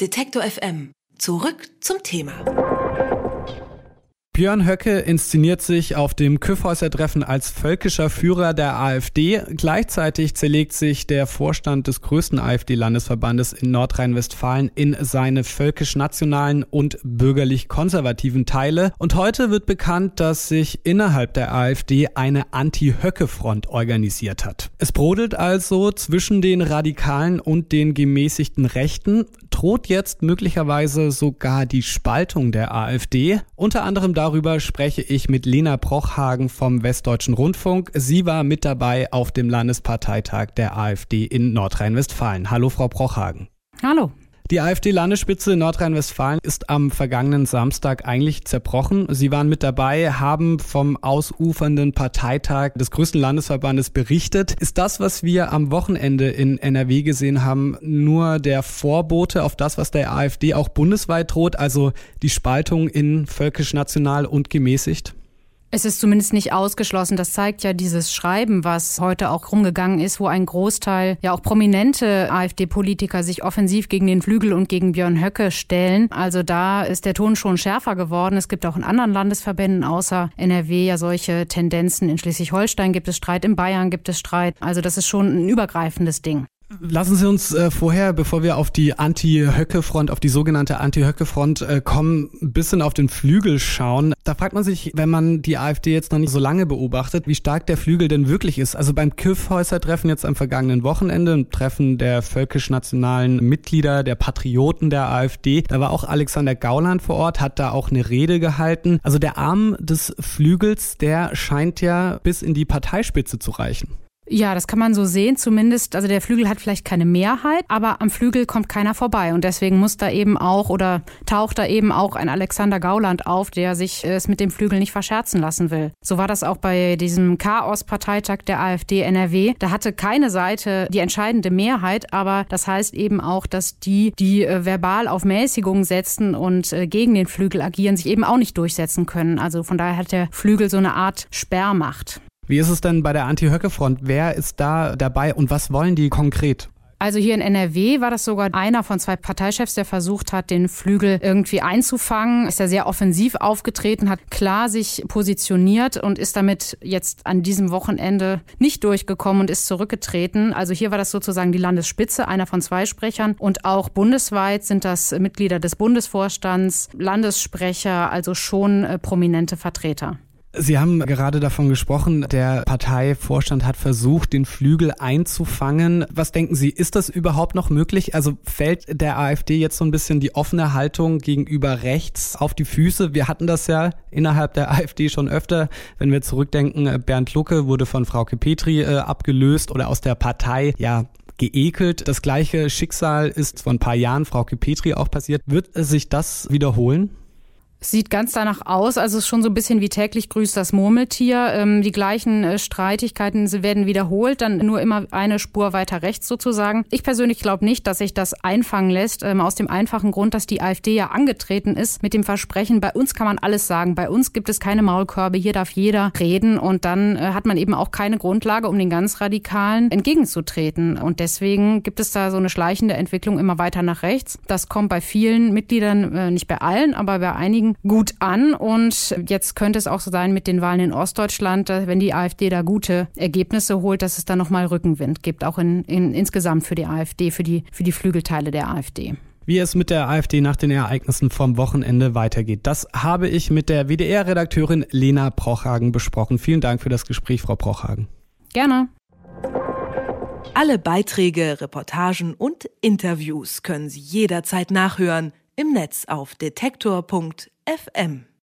Detektor FM. Zurück zum Thema. Björn Höcke inszeniert sich auf dem Kyffhäuser-Treffen als völkischer Führer der AfD. Gleichzeitig zerlegt sich der Vorstand des größten AfD-Landesverbandes in Nordrhein-Westfalen in seine völkisch-nationalen und bürgerlich-konservativen Teile. Und heute wird bekannt, dass sich innerhalb der AfD eine Anti-Höcke-Front organisiert hat. Es brodelt also zwischen den Radikalen und den gemäßigten Rechten droht jetzt möglicherweise sogar die Spaltung der AfD. Unter anderem darüber spreche ich mit Lena Prochhagen vom Westdeutschen Rundfunk. Sie war mit dabei auf dem Landesparteitag der AfD in Nordrhein-Westfalen. Hallo, Frau Prochhagen. Hallo. Die AfD-Landesspitze Nordrhein-Westfalen ist am vergangenen Samstag eigentlich zerbrochen. Sie waren mit dabei, haben vom ausufernden Parteitag des größten Landesverbandes berichtet. Ist das, was wir am Wochenende in NRW gesehen haben, nur der Vorbote auf das, was der AfD auch bundesweit droht, also die Spaltung in völkisch-national und gemäßigt? Es ist zumindest nicht ausgeschlossen. Das zeigt ja dieses Schreiben, was heute auch rumgegangen ist, wo ein Großteil, ja auch prominente AfD-Politiker sich offensiv gegen den Flügel und gegen Björn Höcke stellen. Also da ist der Ton schon schärfer geworden. Es gibt auch in anderen Landesverbänden außer NRW ja solche Tendenzen. In Schleswig-Holstein gibt es Streit, in Bayern gibt es Streit. Also das ist schon ein übergreifendes Ding. Lassen Sie uns äh, vorher, bevor wir auf die Anti-Höcke-Front, auf die sogenannte Anti-Höcke-Front äh, kommen, ein bisschen auf den Flügel schauen. Da fragt man sich, wenn man die AfD jetzt noch nicht so lange beobachtet, wie stark der Flügel denn wirklich ist. Also beim Kiffhäuser-Treffen jetzt am vergangenen Wochenende, ein Treffen der völkisch-nationalen Mitglieder, der Patrioten der AfD, da war auch Alexander Gauland vor Ort, hat da auch eine Rede gehalten. Also der Arm des Flügels, der scheint ja bis in die Parteispitze zu reichen. Ja, das kann man so sehen. Zumindest, also der Flügel hat vielleicht keine Mehrheit, aber am Flügel kommt keiner vorbei. Und deswegen muss da eben auch oder taucht da eben auch ein Alexander Gauland auf, der sich es mit dem Flügel nicht verscherzen lassen will. So war das auch bei diesem Chaos-Parteitag der AfD NRW. Da hatte keine Seite die entscheidende Mehrheit, aber das heißt eben auch, dass die, die äh, verbal auf Mäßigung setzen und äh, gegen den Flügel agieren, sich eben auch nicht durchsetzen können. Also von daher hat der Flügel so eine Art Sperrmacht. Wie ist es denn bei der Anti-Höcke-Front? Wer ist da dabei und was wollen die konkret? Also hier in NRW war das sogar einer von zwei Parteichefs, der versucht hat, den Flügel irgendwie einzufangen. Ist ja sehr offensiv aufgetreten, hat klar sich positioniert und ist damit jetzt an diesem Wochenende nicht durchgekommen und ist zurückgetreten. Also hier war das sozusagen die Landesspitze, einer von zwei Sprechern. Und auch bundesweit sind das Mitglieder des Bundesvorstands, Landessprecher, also schon äh, prominente Vertreter. Sie haben gerade davon gesprochen, der Parteivorstand hat versucht, den Flügel einzufangen. Was denken Sie, ist das überhaupt noch möglich? Also fällt der AfD jetzt so ein bisschen die offene Haltung gegenüber rechts auf die Füße? Wir hatten das ja innerhalb der AfD schon öfter. Wenn wir zurückdenken, Bernd Lucke wurde von Frau Petri äh, abgelöst oder aus der Partei, ja, geekelt. Das gleiche Schicksal ist vor ein paar Jahren Frau Petri auch passiert. Wird sich das wiederholen? Sieht ganz danach aus, also ist schon so ein bisschen wie täglich grüßt das Murmeltier. Ähm, die gleichen äh, Streitigkeiten werden wiederholt, dann nur immer eine Spur weiter rechts sozusagen. Ich persönlich glaube nicht, dass sich das einfangen lässt, ähm, aus dem einfachen Grund, dass die AfD ja angetreten ist mit dem Versprechen, bei uns kann man alles sagen, bei uns gibt es keine Maulkörbe, hier darf jeder reden und dann äh, hat man eben auch keine Grundlage, um den ganz Radikalen entgegenzutreten. Und deswegen gibt es da so eine schleichende Entwicklung immer weiter nach rechts. Das kommt bei vielen Mitgliedern, äh, nicht bei allen, aber bei einigen gut an. Und jetzt könnte es auch so sein mit den Wahlen in Ostdeutschland, wenn die AfD da gute Ergebnisse holt, dass es da nochmal Rückenwind gibt, auch in, in, insgesamt für die AfD, für die, für die Flügelteile der AfD. Wie es mit der AfD nach den Ereignissen vom Wochenende weitergeht, das habe ich mit der WDR-Redakteurin Lena Prochhagen besprochen. Vielen Dank für das Gespräch, Frau Prochhagen. Gerne. Alle Beiträge, Reportagen und Interviews können Sie jederzeit nachhören im Netz auf detektor.fm. FM.